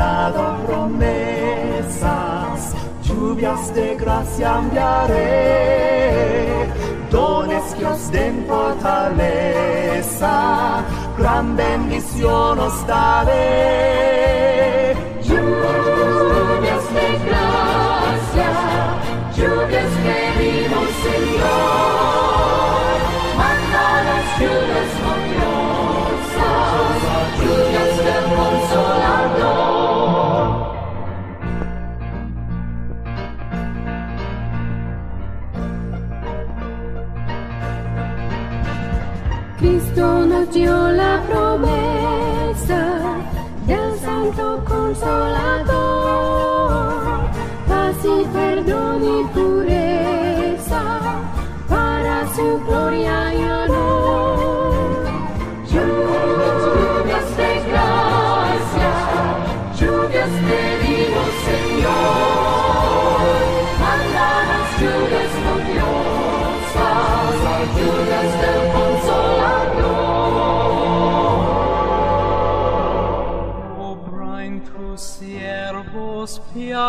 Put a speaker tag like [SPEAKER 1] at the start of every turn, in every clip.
[SPEAKER 1] dado promesas, lluvias de gracia enviaré, dones que os den fortaleza, gran bendición os daré.
[SPEAKER 2] so.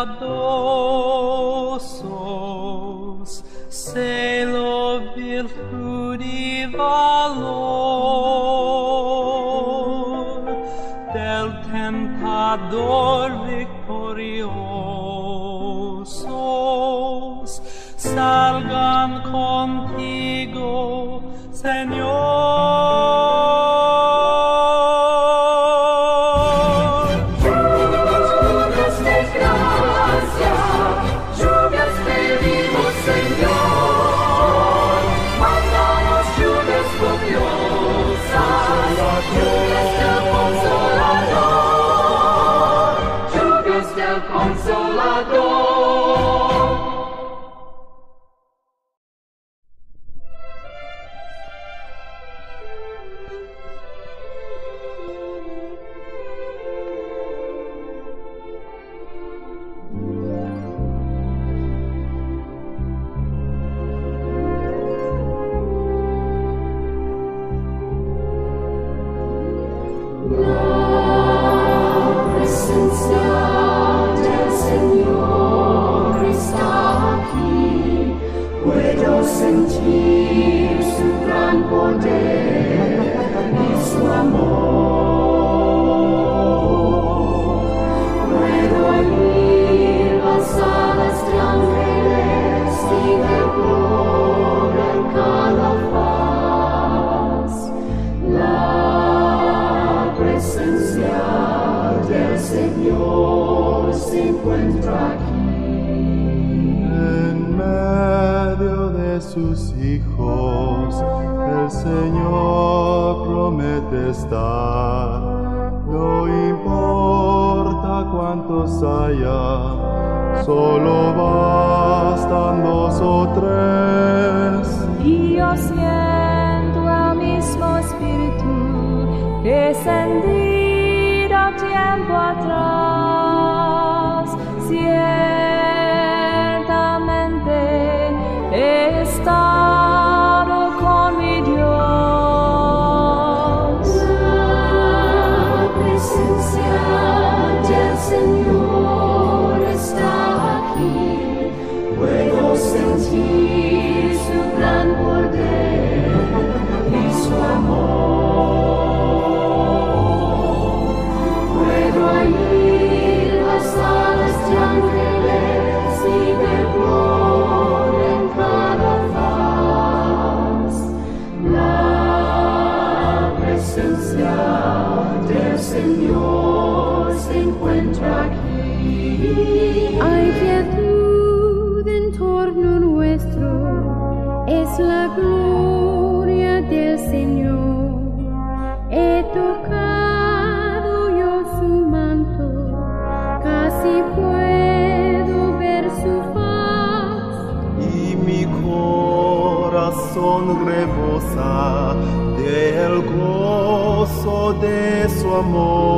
[SPEAKER 2] adore. solo bastan dos o tres.
[SPEAKER 3] Y yo siento al mismo espíritu descendir.
[SPEAKER 4] La gloria del Señor,
[SPEAKER 3] he tocado yo su manto, casi puedo ver su faz,
[SPEAKER 2] y mi corazón rebosa del gozo de su amor.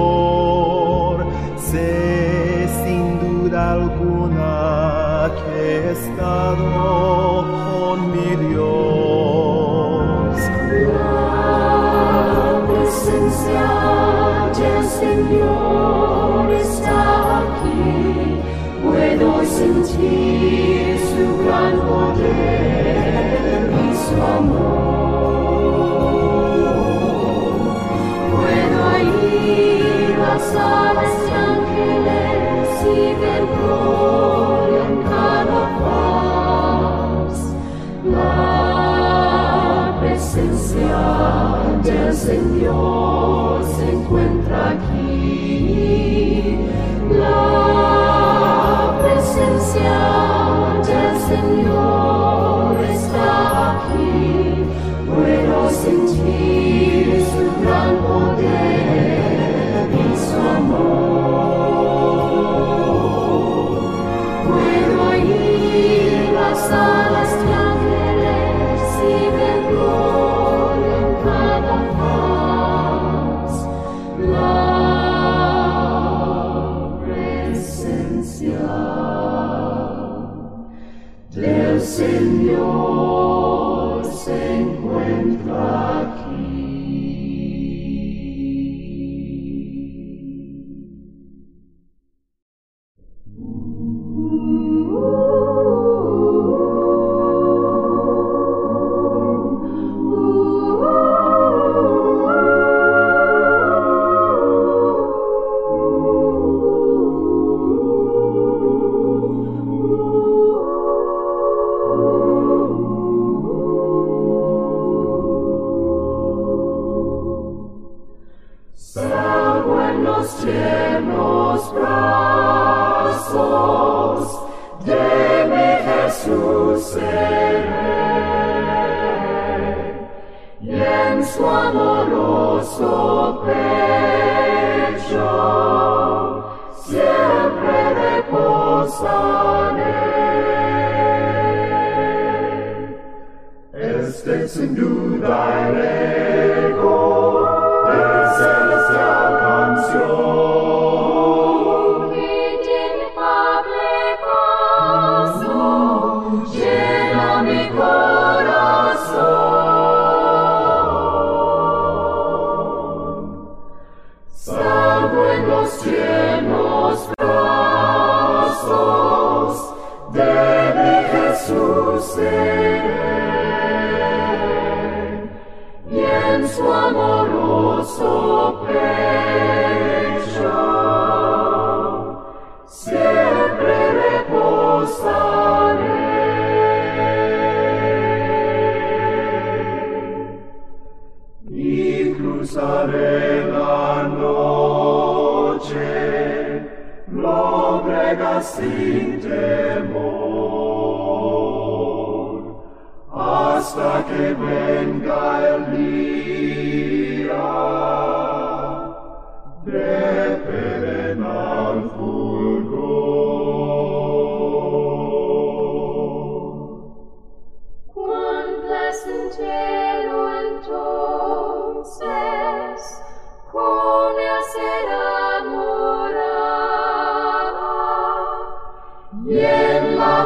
[SPEAKER 3] Puedo ir a las alas de ángeles y de gloria en cada paz. La presencia del Señor se encuentra aquí.
[SPEAKER 1] La presencia. sun. sin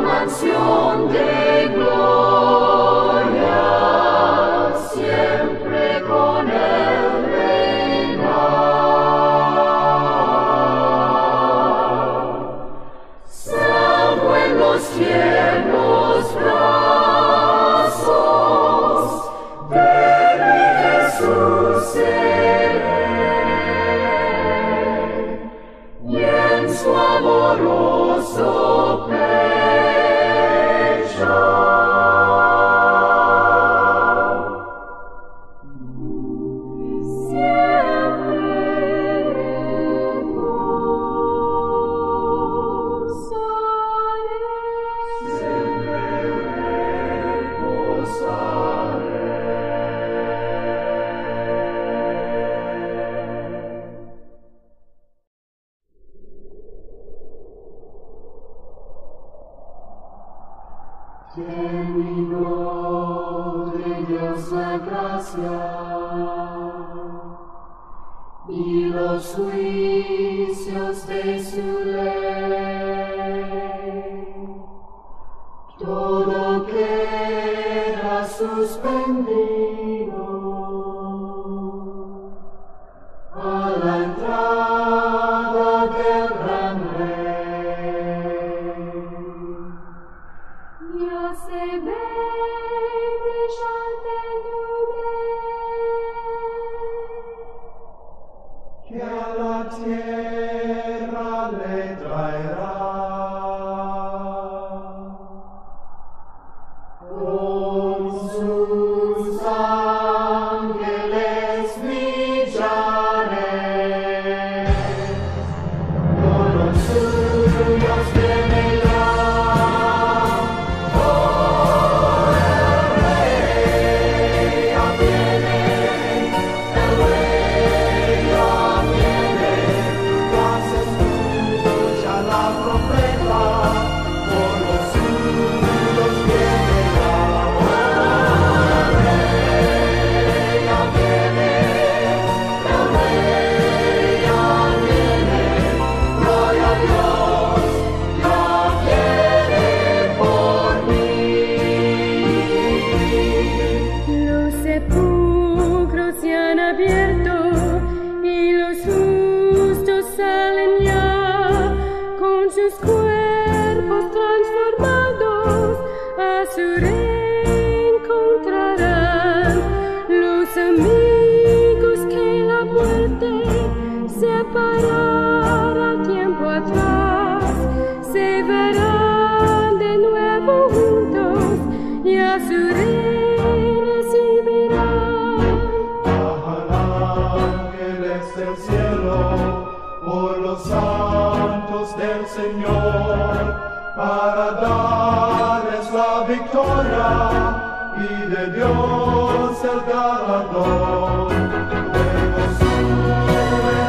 [SPEAKER 3] mansión de gloria. gloria y esa gracia y los juicios de su ley. Todo queda suspendido. Del
[SPEAKER 1] cielo por los santos del Señor para darles la victoria y de Dios el galardón. Luego suben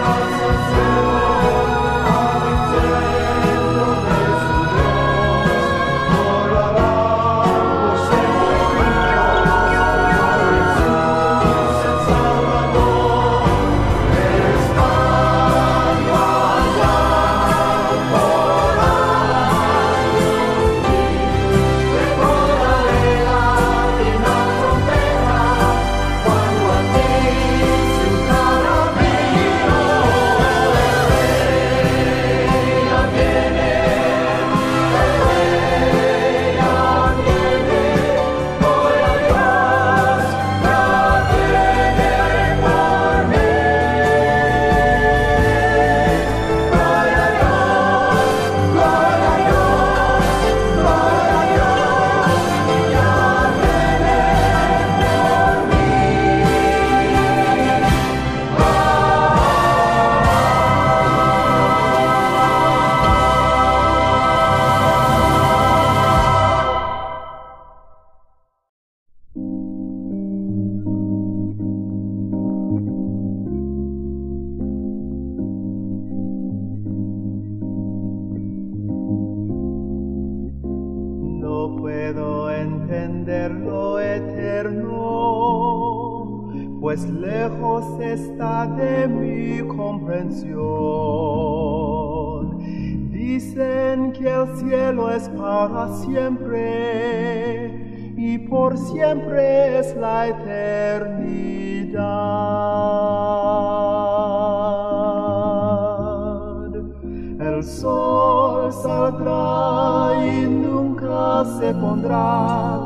[SPEAKER 1] el cielo se
[SPEAKER 2] pondrá,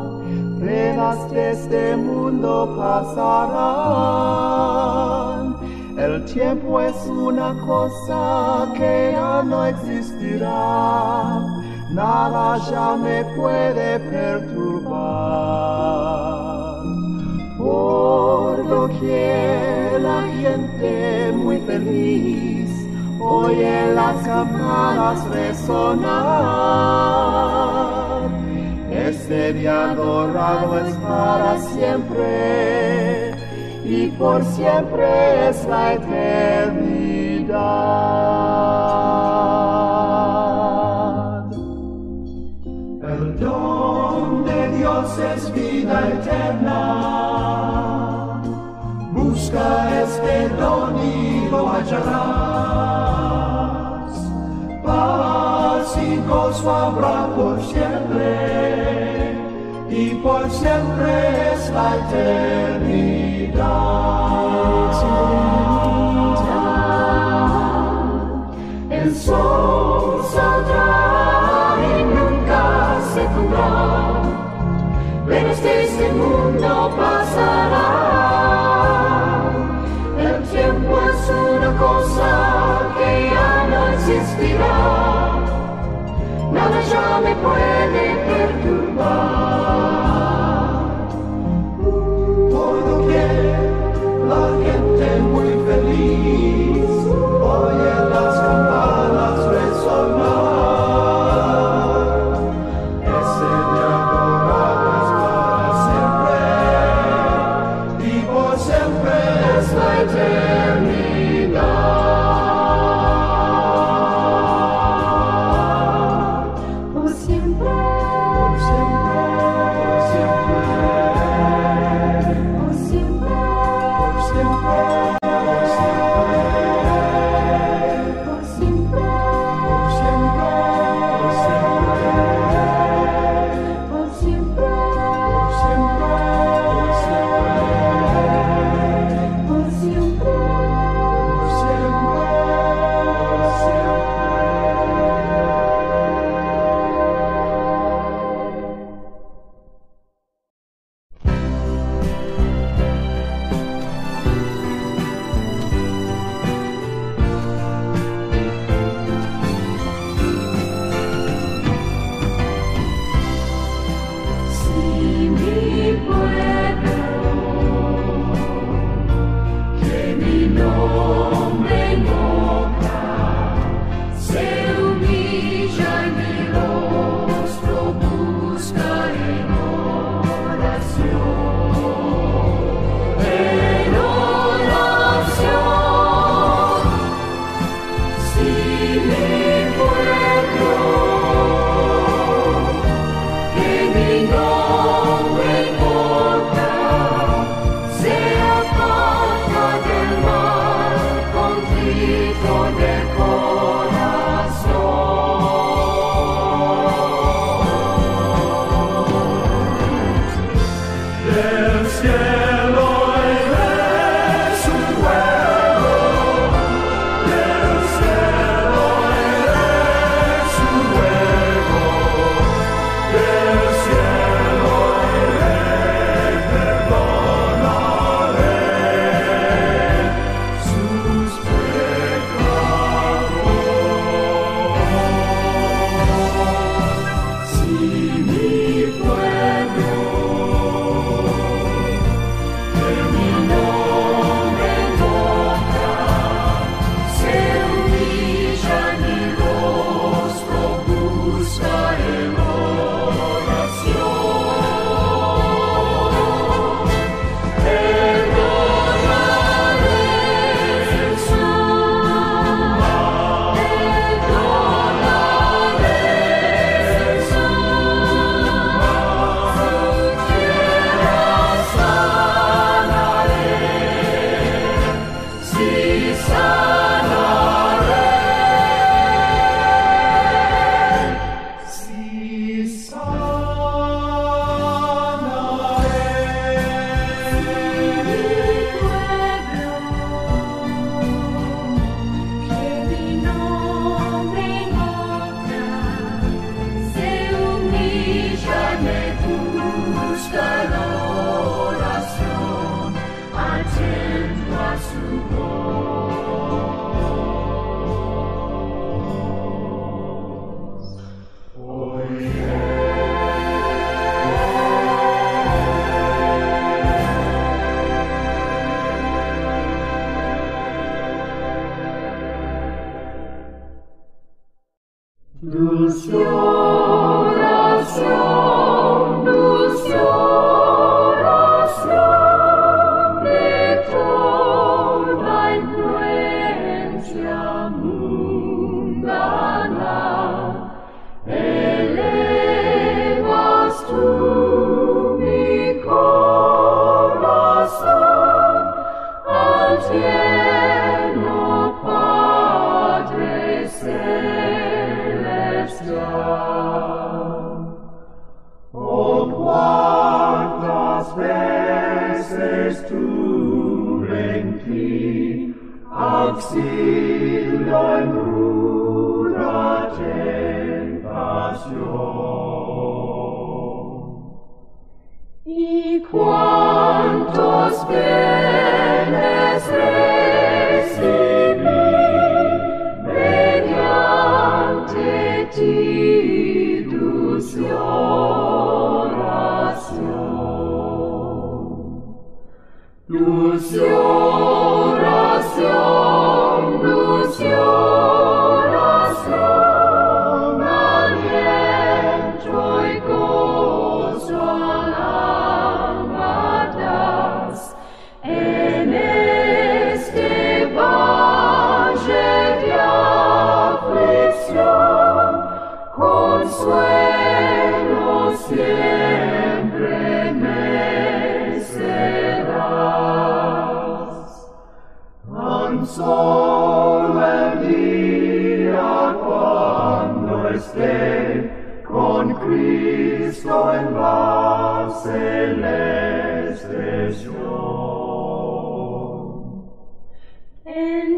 [SPEAKER 2] penas de este mundo pasarán. El tiempo es una cosa que ya no existirá, nada ya me puede perturbar. Por doquier la gente muy feliz oye las campanas resonar. Este día dorado es para siempre y por siempre es la eternidad.
[SPEAKER 1] El don de Dios es vida eterna. Busca este don y lo hallarás. Paz y gozo habrá por siempre. Por siempre es la eternidad. El sol saldrá y nunca se pondrá.
[SPEAKER 3] este mundo pasará. El tiempo es una cosa que ya no existirá. Nada ya me puede perturbar. quantos benes recibi mediante ti dus oratio.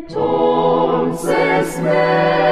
[SPEAKER 3] Entonces me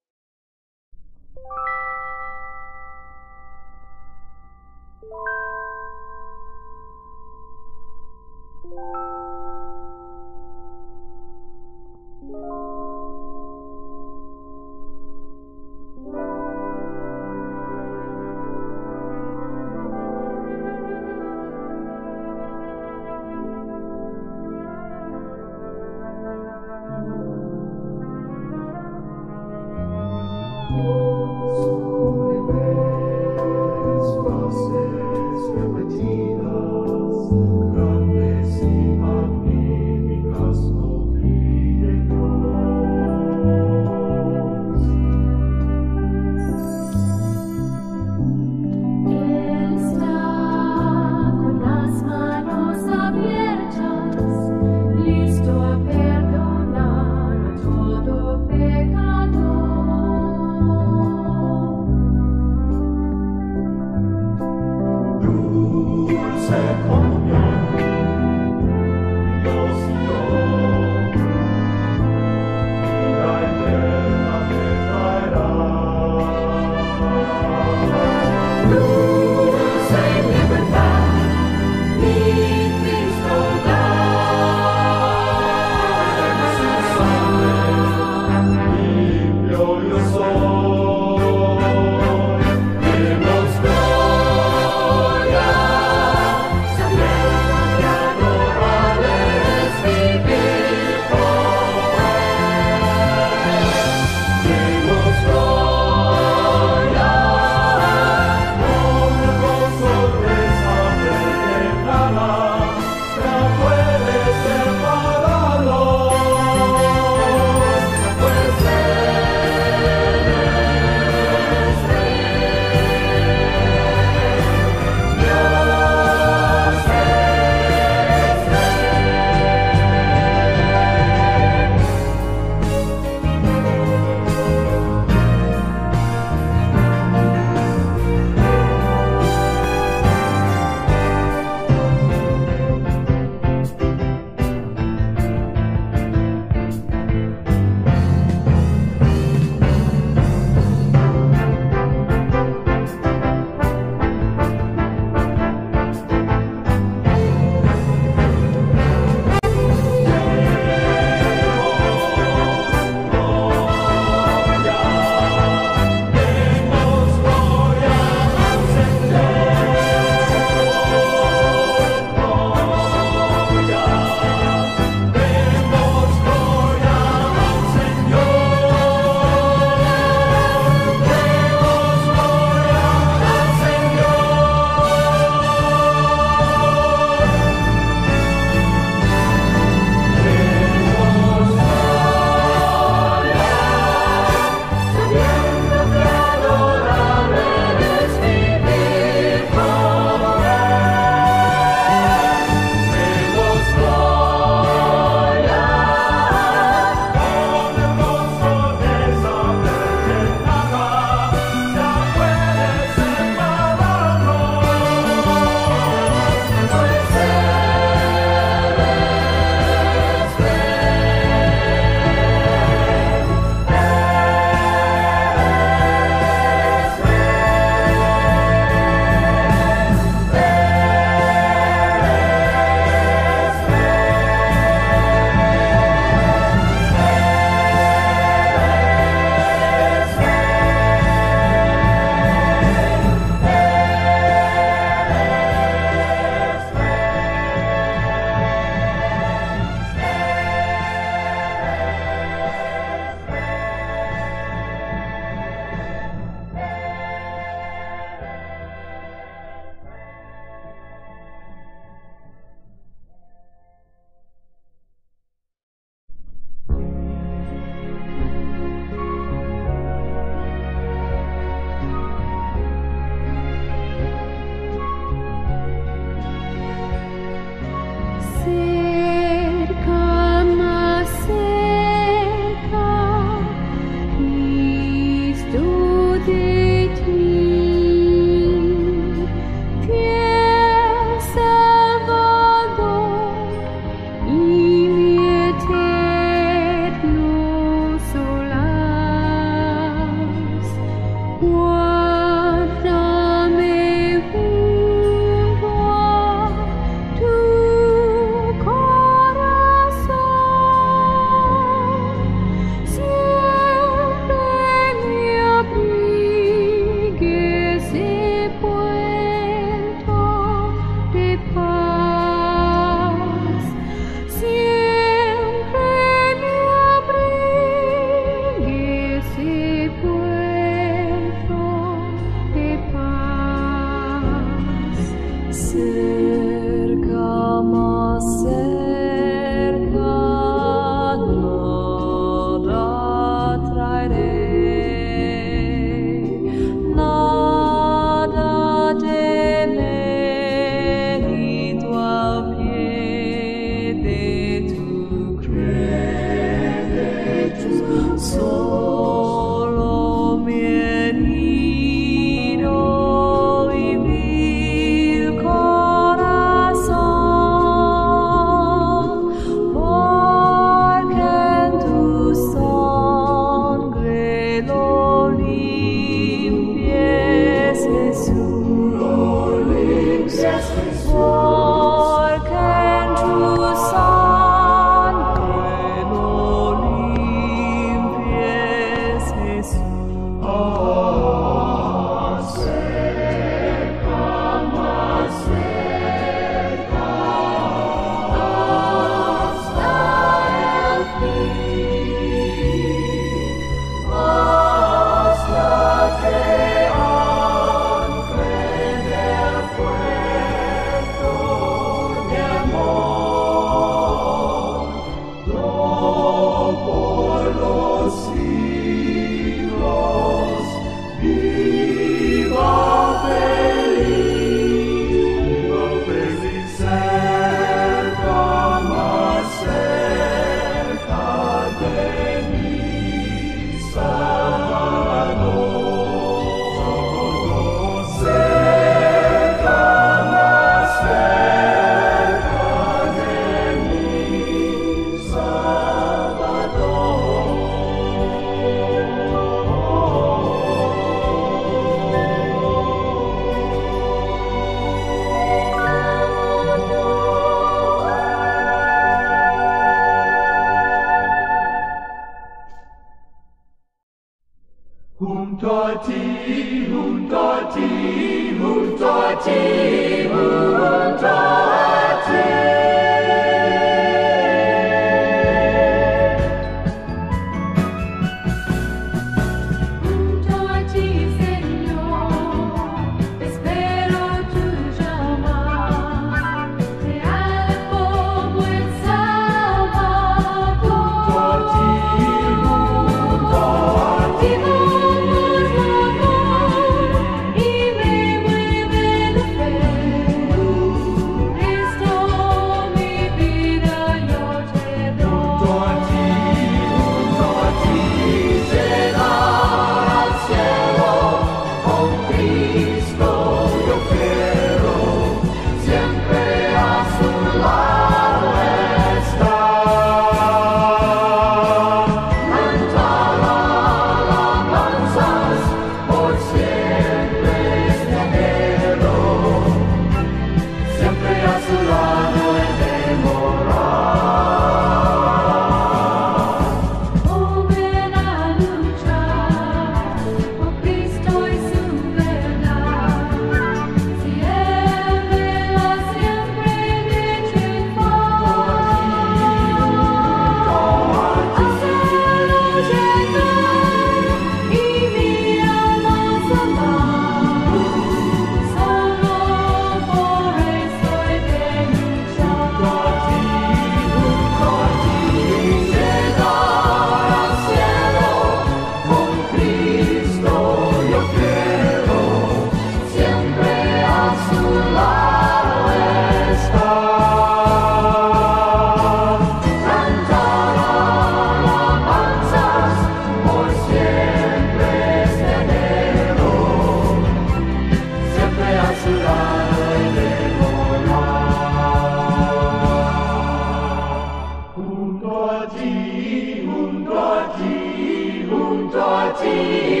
[SPEAKER 3] 抓鸡